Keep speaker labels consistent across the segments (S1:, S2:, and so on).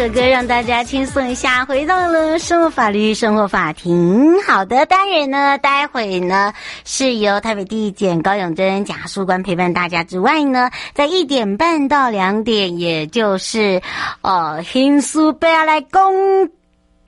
S1: 首歌让大家轻松一下，回到了生活法律生活法庭。好的，当然呢，待会呢是由台北地检高永贞假书官陪伴大家之外呢，在一点半到两点，也就是呃，刑事要来公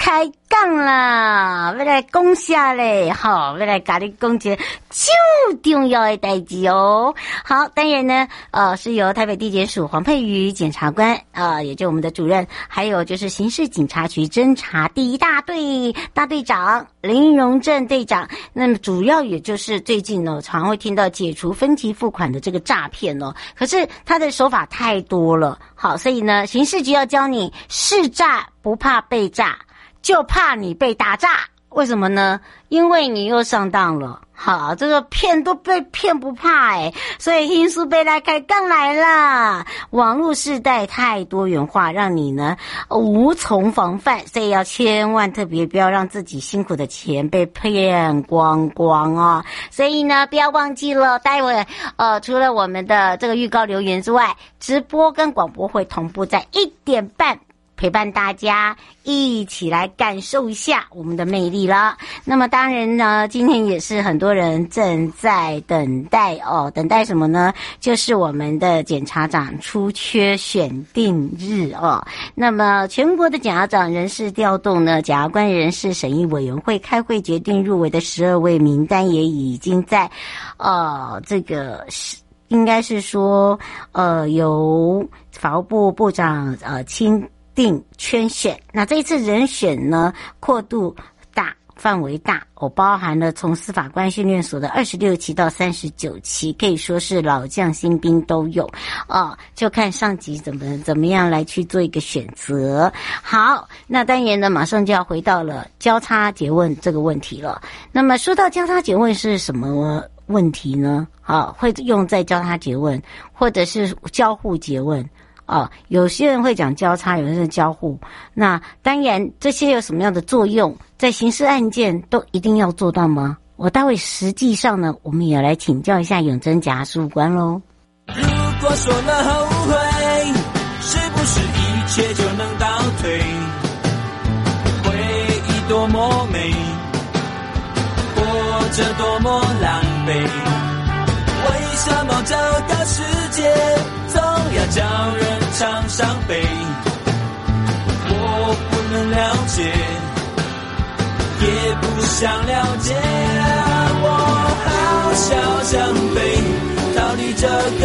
S1: 开讲啦，要来讲下嘞，好，要来跟你讲一个最重要的代志哦。好，当然呢，呃，是由台北地检署黄佩瑜检察官，呃，也就我们的主任，还有就是刑事警察局侦查第一大队大队长林荣正队长。那么主要也就是最近呢，常会听到解除分期付款的这个诈骗哦。可是他的手法太多了，好，所以呢，刑事局要教你是诈不怕被诈。就怕你被打诈，为什么呢？因为你又上当了。好，这个骗都被骗不怕诶，所以因素被来开杠来了。网络时代太多元化，让你呢无从防范，所以要千万特别不要让自己辛苦的钱被骗光光啊、所以呢，不要忘记了，待会呃，除了我们的这个预告留言之外，直播跟广播会同步在一点半。陪伴大家一起来感受一下我们的魅力了。那么当然呢，今天也是很多人正在等待哦，等待什么呢？就是我们的检察长出缺选定日哦。那么全国的检察长人事调动呢，检察官人事审议委员会开会决定入围的十二位名单也已经在，呃，这个是应该是说，呃，由法务部部长呃亲。定圈选，那这一次人选呢，阔度大，范围大，我包含了从司法官训练所的二十六期到三十九期，可以说是老将新兵都有哦，就看上级怎么怎么样来去做一个选择。好，那当然呢，马上就要回到了交叉詰问这个问题了。那么说到交叉詰问是什么问题呢？啊，会用在交叉詰问，或者是交互詰问。哦，有些人会讲交叉，有些人交互。那当然，这些有什么样的作用，在刑事案件都一定要做到吗？我待会实际上呢，我们也来请教一下永珍检察事务官喽。如果说了后悔，是不是一切就能倒退？回忆多么美，活着多么狼狈，为什么这个世界总要叫人？常伤悲，我不能了解，也不想了解。
S2: 笑相飞，逃离这个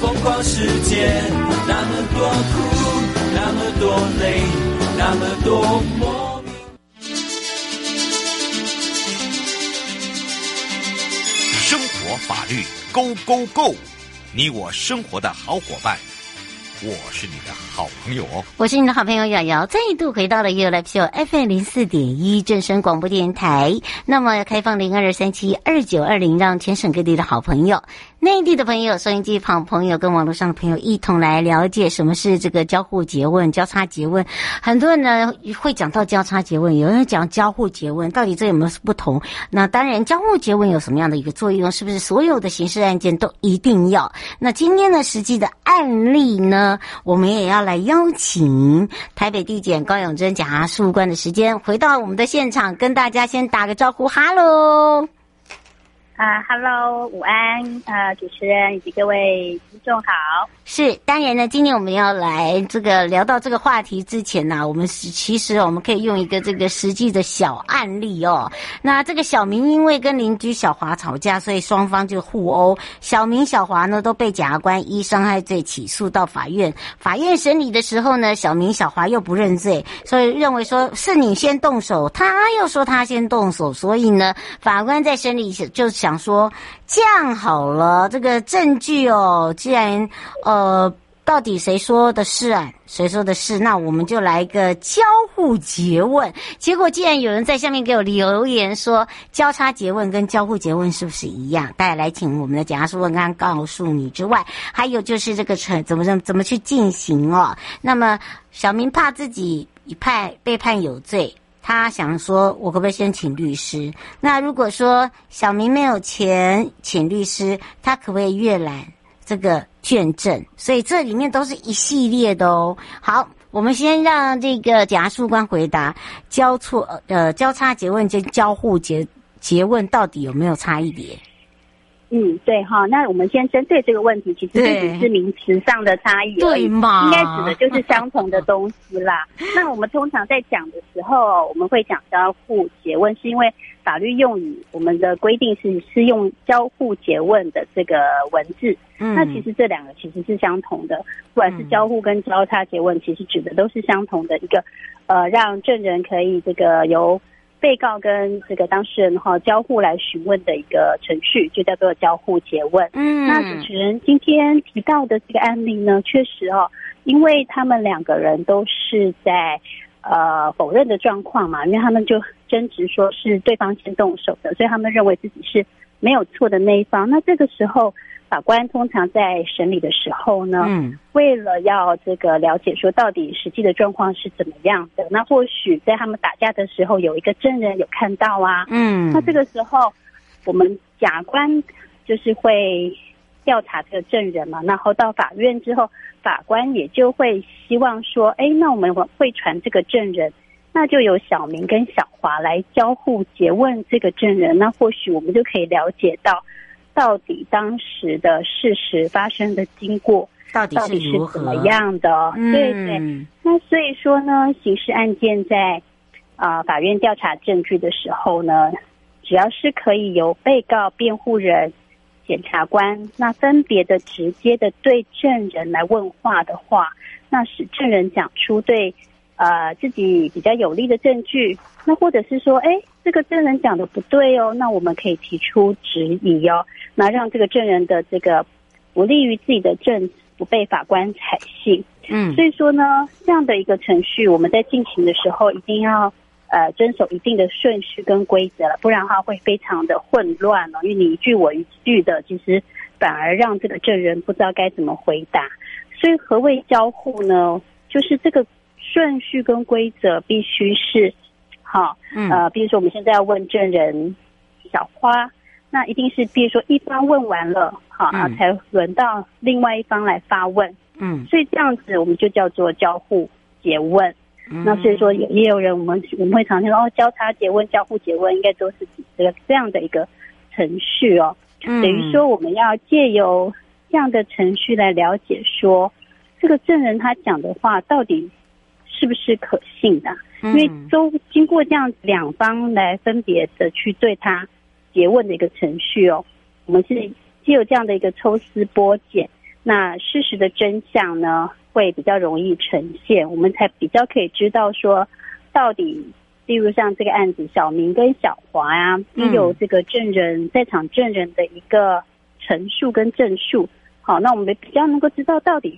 S2: 疯狂世界，那么多苦，那么多累，那么多莫名。
S3: 生活法律 Go Go Go，你我生活的好伙伴。我是你的好朋友哦，
S1: 我是你的好朋友瑶瑶，再度回到了越来 pio FM 零四点一正声广播电台。那么开放零二三七二九二零，让全省各地的好朋友。内地的朋友、收音机旁朋友跟网络上的朋友一同来了解什么是这个交互诘问、交叉诘问。很多人呢会讲到交叉诘问，有人讲交互诘问，到底这有没有不同？那当然，交互诘问有什么样的一个作用？是不是所有的刑事案件都一定要？那今天的实际的案例呢，我们也要来邀请台北地检高永贞检察官的时间，回到我们的现场，跟大家先打个招呼，哈喽。
S4: 啊哈喽午安，啊，主持人以及各位听众好。
S1: 是，当然呢，今天我们要来这个聊到这个话题之前呢，我们是其实我们可以用一个这个实际的小案例哦。那这个小明因为跟邻居小华吵架，所以双方就互殴。小明、小华呢都被检察官依伤害罪起诉到法院。法院审理的时候呢，小明、小华又不认罪，所以认为说是你先动手，他又说他先动手，所以呢，法官在审理就就想说。这样好了，这个证据哦，既然呃，到底谁说的是啊？谁说的是？那我们就来一个交互诘问。结果，既然有人在下面给我留言说，交叉诘问跟交互诘问是不是一样？大家来请我们的检察官刚告诉你之外，还有就是这个程怎么怎么怎么去进行哦？那么，小明怕自己一判被判有罪。他想说，我可不可以先请律师？那如果说小明没有钱请律师，他可不可以阅览这个卷证？所以这里面都是一系列的哦。好，我们先让这个检察官回答交错呃交叉结问跟交互结结问到底有没有差异点？
S4: 嗯，对哈，那我们先针对这个问题，其实这只是名词上的差异，
S1: 对吗？
S4: 应该指的就是相同的东西啦。那我们通常在讲的时候，我们会讲交互诘问，是因为法律用语我们的规定是是用交互诘问的这个文字。嗯，那其实这两个其实是相同的，不管是交互跟交叉诘问，其实指的都是相同的一个，呃，让证人可以这个由。被告跟这个当事人哈交互来询问的一个程序，就叫做交互诘问。嗯，那主持人今天提到的这个案例呢，确实哦，因为他们两个人都是在呃否认的状况嘛，因为他们就争执说是对方先动手的，所以他们认为自己是没有错的那一方。那这个时候。法官通常在审理的时候呢，嗯，为了要这个了解说到底实际的状况是怎么样的，那或许在他们打架的时候有一个证人有看到啊，嗯，那这个时候我们假官就是会调查这个证人嘛，然后到法院之后，法官也就会希望说，哎，那我们会传这个证人，那就由小明跟小华来交互诘问这个证人，那或许我们就可以了解到。到底当时的事实发生的经过到底是怎么样的？对对。那所以说呢，刑事案件在啊、呃、法院调查证据的时候呢，只要是可以由被告、辩护人、检察官那分别的直接的对证人来问话的话，那使证人讲出对呃自己比较有利的证据，那或者是说，哎，这个证人讲的不对哦，那我们可以提出质疑哦。那让这个证人的这个不利于自己的证不被法官采信，嗯，所以说呢，这样的一个程序，我们在进行的时候一定要呃遵守一定的顺序跟规则了，不然的话会非常的混乱哦，因为你一句我一句的，其实反而让这个证人不知道该怎么回答。所以何谓交互呢？就是这个顺序跟规则必须是好，呃，比如说我们现在要问证人小花。那一定是，比如说一方问完了，好啊，才轮到另外一方来发问。嗯，所以这样子我们就叫做交互詰问。嗯，那所以说也也有人，我们我们会常听到哦，交叉詰问、交互詰问，应该都是这个这样的一个程序哦。嗯，等于说我们要借由这样的程序来了解说，这个证人他讲的话到底是不是可信的？因为都经过这样两方来分别的去对他。结问的一个程序哦，我们是既有这样的一个抽丝剥茧，那事实的真相呢，会比较容易呈现，我们才比较可以知道说，到底，例如像这个案子，小明跟小华呀、啊，都有这个证人在场证人的一个陈述跟证述，好，那我们比较能够知道到底，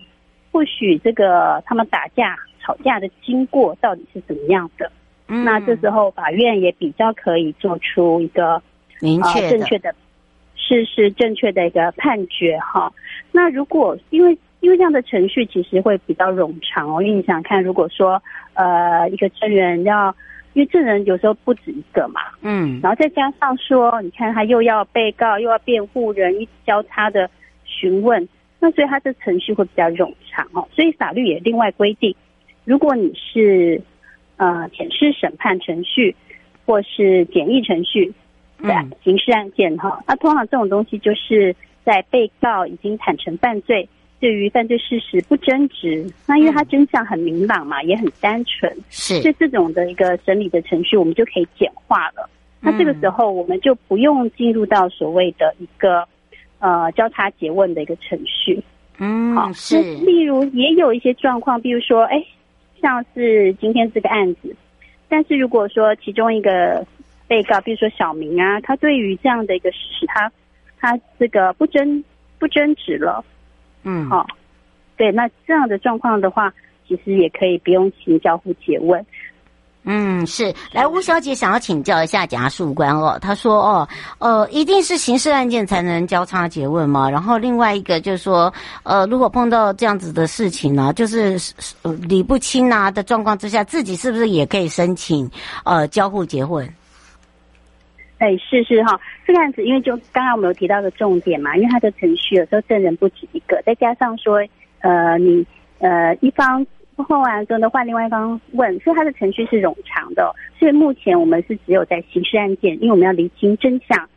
S4: 或许这个他们打架吵架的经过到底是怎么样的。嗯，那这时候法院也比较可以做出一个
S1: 明确、
S4: 呃、正确的事实正确的一个判决哈。那如果因为因为这样的程序其实会比较冗长哦，因为你想看，如果说呃一个证人要，因为证人有时候不止一个嘛，嗯，然后再加上说，你看他又要被告又要辩护人一交叉的询问，那所以他的程序会比较冗长哦。所以法律也另外规定，如果你是呃，检事审判程序，或是简易程序，的，刑事案件哈，那通常这种东西就是在被告已经坦诚犯罪，对于犯罪事实不争执，那因为他真相很明朗嘛，也很单纯，是，所以这种的一个审理的程序，我们就可以简化了。那这个时候，我们就不用进入到所谓的一个呃交叉诘问的一个程序。嗯，好，是。例如也有一些状况，比如说，哎。像是今天这个案子，但是如果说其中一个被告，比如说小明啊，他对于这样的一个事实，他他这个不争不争执了，嗯，好，对，那这样的状况的话，其实也可以不用行交互诘问。
S1: 嗯，是。来，吴小姐想要请教一下检察官哦。她说哦，呃，一定是刑事案件才能交叉结问吗？然后另外一个就是说，呃，如果碰到这样子的事情呢，就是理不清啊的状况之下，自己是不是也可以申请呃交互詰问？
S4: 哎，是是哈，这个案子因为就刚刚我们有提到的重点嘛，因为他的程序有时候证人不止一个，再加上说呃你呃一方。问完之后呢，换另外一方问，所以他的程序是冗长的。所以目前我们是只有在刑事案件，因为我们要厘清真相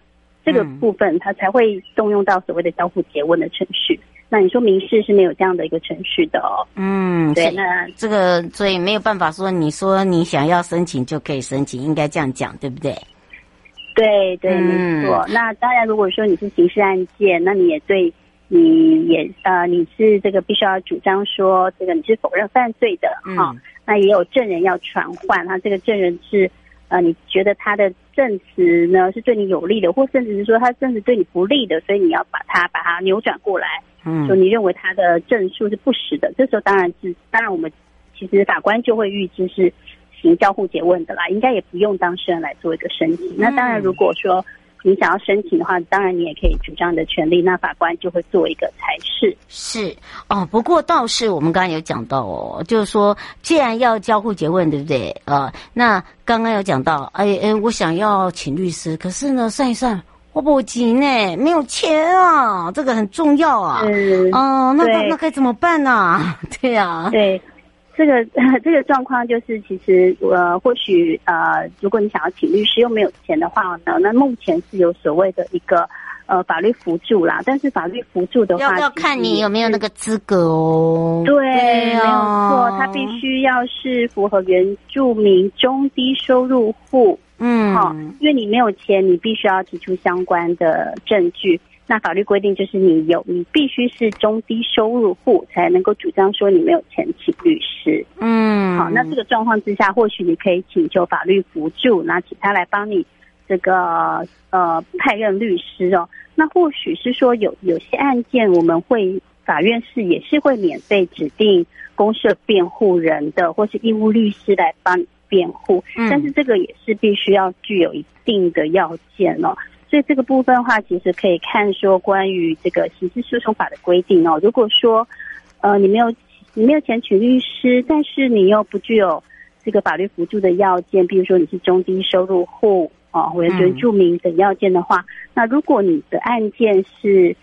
S4: 这个部分，他才会动用到所谓的交互结问的程序。那你说民事是没有这样的一个程序的哦？
S1: 嗯，对，那这个所以没有办法说，你说你想要申请就可以申请，应该这样讲，对不对？
S4: 对对，没错。嗯、那当然，如果说你是刑事案件，那你也对。你也呃，你是这个必须要主张说这个你是否认犯罪的哈、嗯，那也有证人要传唤，那这个证人是呃，你觉得他的证词呢是对你有利的，或甚至是说他证词对你不利的，所以你要把它把它扭转过来，嗯，说你认为他的证述是不实的，这时候当然是当然我们其实法官就会预知是行交互詰问的啦，应该也不用当事人来做一个申请。那当然如果说。你想要申请的话，当然你也可以主张你的权利，那法官就会做一个裁示。
S1: 是哦，不过倒是我们刚刚有讲到哦，就是说既然要交互詰问，对不对？呃，那刚刚有讲到，哎哎，我想要请律师，可是呢，算一算，我不急呢，没有钱啊，这个很重要啊。嗯，哦，那那那该怎么办呢？啊？对呀，啊，
S4: 对。这个 这个状况就是，其实呃，或许呃，如果你想要请律师又没有钱的话呢，那目前是有所谓的一个呃法律扶助啦。但是法律扶助的话，
S1: 要要看你有没有那个资格哦。
S4: 对，对哦、没有错，他必须要是符合原住民中低收入户。嗯，好，因为你没有钱，你必须要提出相关的证据。那法律规定就是你有，你必须是中低收入户才能够主张说你没有钱请律师。嗯，好，那这个状况之下，或许你可以请求法律扶助，那请他来帮你这个呃派任律师哦。那或许是说有有些案件，我们会法院是也是会免费指定公社辩护人的，或是义务律师来帮你辩护。嗯，但是这个也是必须要具有一定的要件哦。所以这个部分的话，其实可以看说关于这个刑事诉讼法的规定哦。如果说，呃，你没有你没有钱请律师，但是你又不具有这个法律辅助的要件，比如说你是中低收入户啊，或者原住民等要件的话，那如果你的案件是。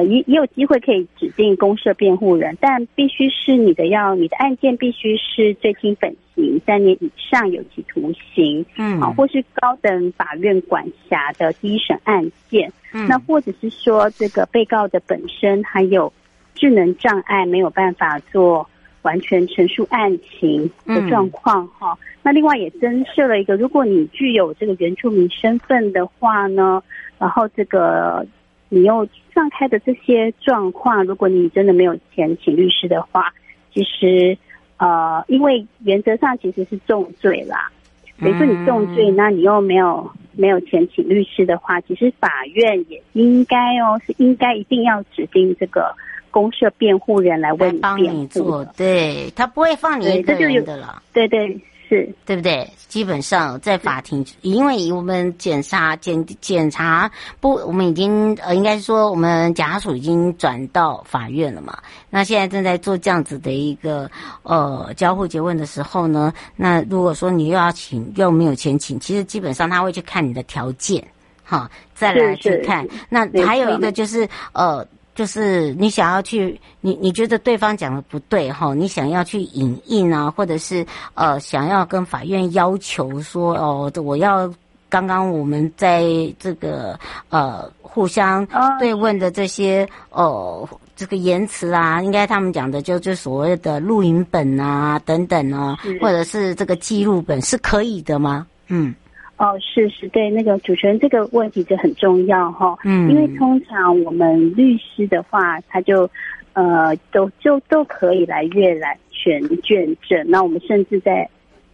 S4: 呃，也也有机会可以指定公社辩护人，但必须是你的要你的案件必须是最轻本刑三年以上有期徒刑，嗯，啊，或是高等法院管辖的第一审案件，嗯，那或者是说这个被告的本身还有智能障碍，没有办法做完全陈述案情的状况，哈、嗯，那另外也增设了一个，如果你具有这个原住民身份的话呢，然后这个。你又放开的这些状况，如果你真的没有钱请律师的话，其实呃，因为原则上其实是重罪啦。比如说你重罪，那你又没有没有钱请律师的话，其实法院也应该哦，是应该一定要指定这个公社辩护人来为你辩护。
S1: 对，他不会放你一个人的了。
S4: 对对。是
S1: 对不对？基本上在法庭，因为我们检察检检察不，我们已经呃，应该是说我们检察署已经转到法院了嘛。那现在正在做这样子的一个呃交互结问的时候呢，那如果说你又要请又没有钱请，其实基本上他会去看你的条件，哈，再来去看。那还有一个就是呃。就是你想要去，你你觉得对方讲的不对哈，你想要去影印啊，或者是呃想要跟法院要求说哦，我要刚刚我们在这个呃互相对问的这些哦这个言辞啊，应该他们讲的就就所谓的录影本啊等等啊，或者是这个记录本是可以的吗？嗯。
S4: 哦，是是，对，那个主持人这个问题就很重要哈，嗯，因为通常我们律师的话，他就呃都就都可以来阅览全卷证，那我们甚至在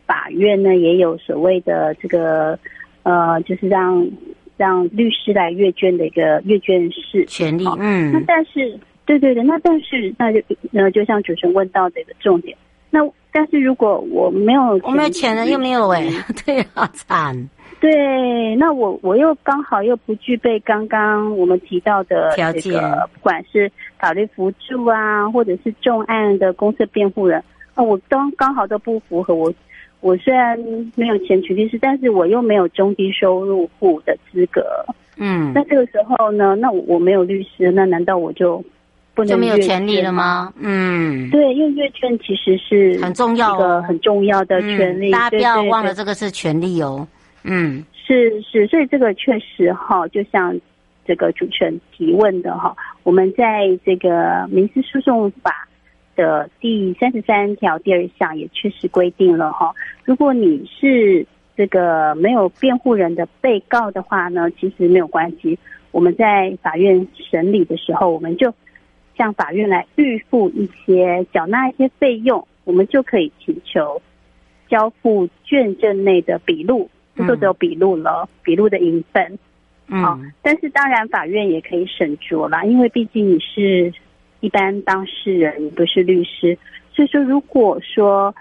S4: 法院呢也有所谓的这个呃，就是让让律师来阅卷的一个阅卷室
S1: 权利，嗯，
S4: 那但是对对对，那但是那就那就像主持人问到的一个重点，那但是如果我没有
S1: 我没有钱了又没有哎，对好，惨。
S4: 对，那我我又刚好又不具备刚刚我们提到的这个，不管是法律辅助啊，或者是重案的公设辩护人，啊，我刚刚好都不符合。我我虽然没有钱请律师，但是我又没有中低收入户的资格。嗯，那这个时候呢，那我没有律师，那难道我就不能就
S1: 没有权利了吗？嗯，
S4: 对，因为阅卷其实是很重要，一个很重要的权利，
S1: 嗯。大家不要忘了，这个是权利哦。嗯，
S4: 是是，所以这个确实哈，就像这个主持人提问的哈，我们在这个民事诉讼法的第三十三条第二项也确实规定了哈，如果你是这个没有辩护人的被告的话呢，其实没有关系，我们在法院审理的时候，我们就向法院来预付一些缴纳一些费用，我们就可以请求交付卷证内的笔录。就都只有笔录了，笔录的影本，嗯、哦，但是当然法院也可以审酌啦，因为毕竟你是一般当事人，你不是律师，所以说如果说，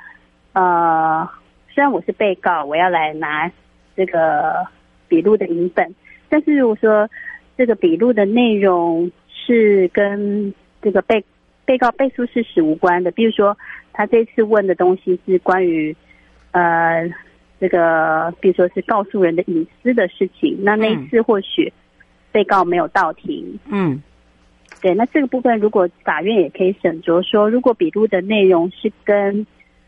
S4: 呃，虽然我是被告，我要来拿这个笔录的影本，但是如果说这个笔录的内容是跟这个被被告背诉事实无关的，比如说他这次问的东西是关于，呃。这个，比如说是告诉人的隐私的事情，那那一次或许被告没有到庭，嗯，对，那这个部分如果法院也可以审酌说，如果笔录的内容是跟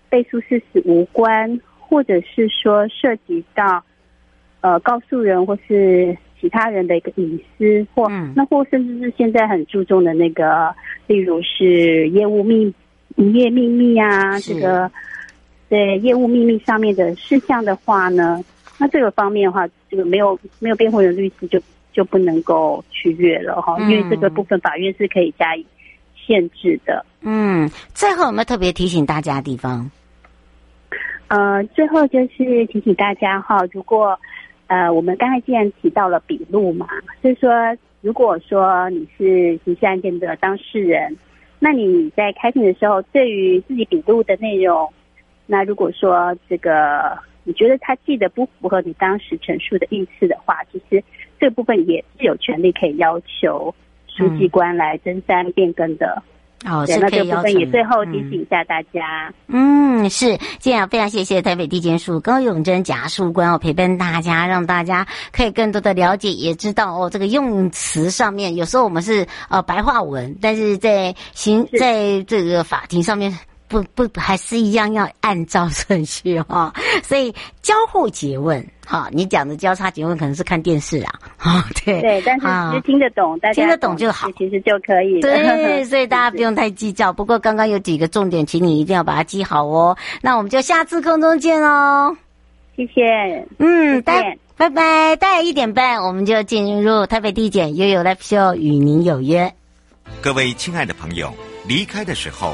S4: 背诉事实无关，或者是说涉及到呃告诉人或是其他人的一个隐私，或、嗯、那或甚至是现在很注重的那个，例如是业务秘营业秘密啊，这个。对业务秘密上面的事项的话呢，那这个方面的话，这个没有没有辩护人律师就就不能够去阅了哈，因为这个部分法院是可以加以限制的。
S1: 嗯，最后有没有特别提醒大家的地方？
S4: 呃，最后就是提醒大家哈，如果呃我们刚才既然提到了笔录嘛，所以说如果说你是刑事案件的当事人，那你在开庭的时候，对于自己笔录的内容。那如果说这个你觉得他记得不符合你当时陈述的意思的话，其实这部分也是有权利可以要求书记官来增删变更的。
S1: 哦，是可以要求。
S4: 那这部分也最后提醒一下大家。
S1: 嗯，嗯是，这样非常谢谢台北地检署高永贞检察官哦，陪伴大家，让大家可以更多的了解，也知道哦，这个用词上面有时候我们是呃白话文，但是在行在这个法庭上面。不不，还是一样要按照顺序哈、哦，所以交互诘问哈、哦，你讲的交叉诘问可能是看电视啊，啊、哦、对
S4: 对，但是其实听得懂，大家
S1: 听得懂就好，
S4: 其实就可以。
S1: 对，所以大家不用太计较。不过刚刚有几个重点，请你一定要把它记好哦。那我们就下次空中见哦，
S4: 谢谢，
S1: 嗯，待拜拜。大概一点半，我们就进入台北地检悠悠 Live Show，与您有约。
S3: 各位亲爱的朋友，离开的时候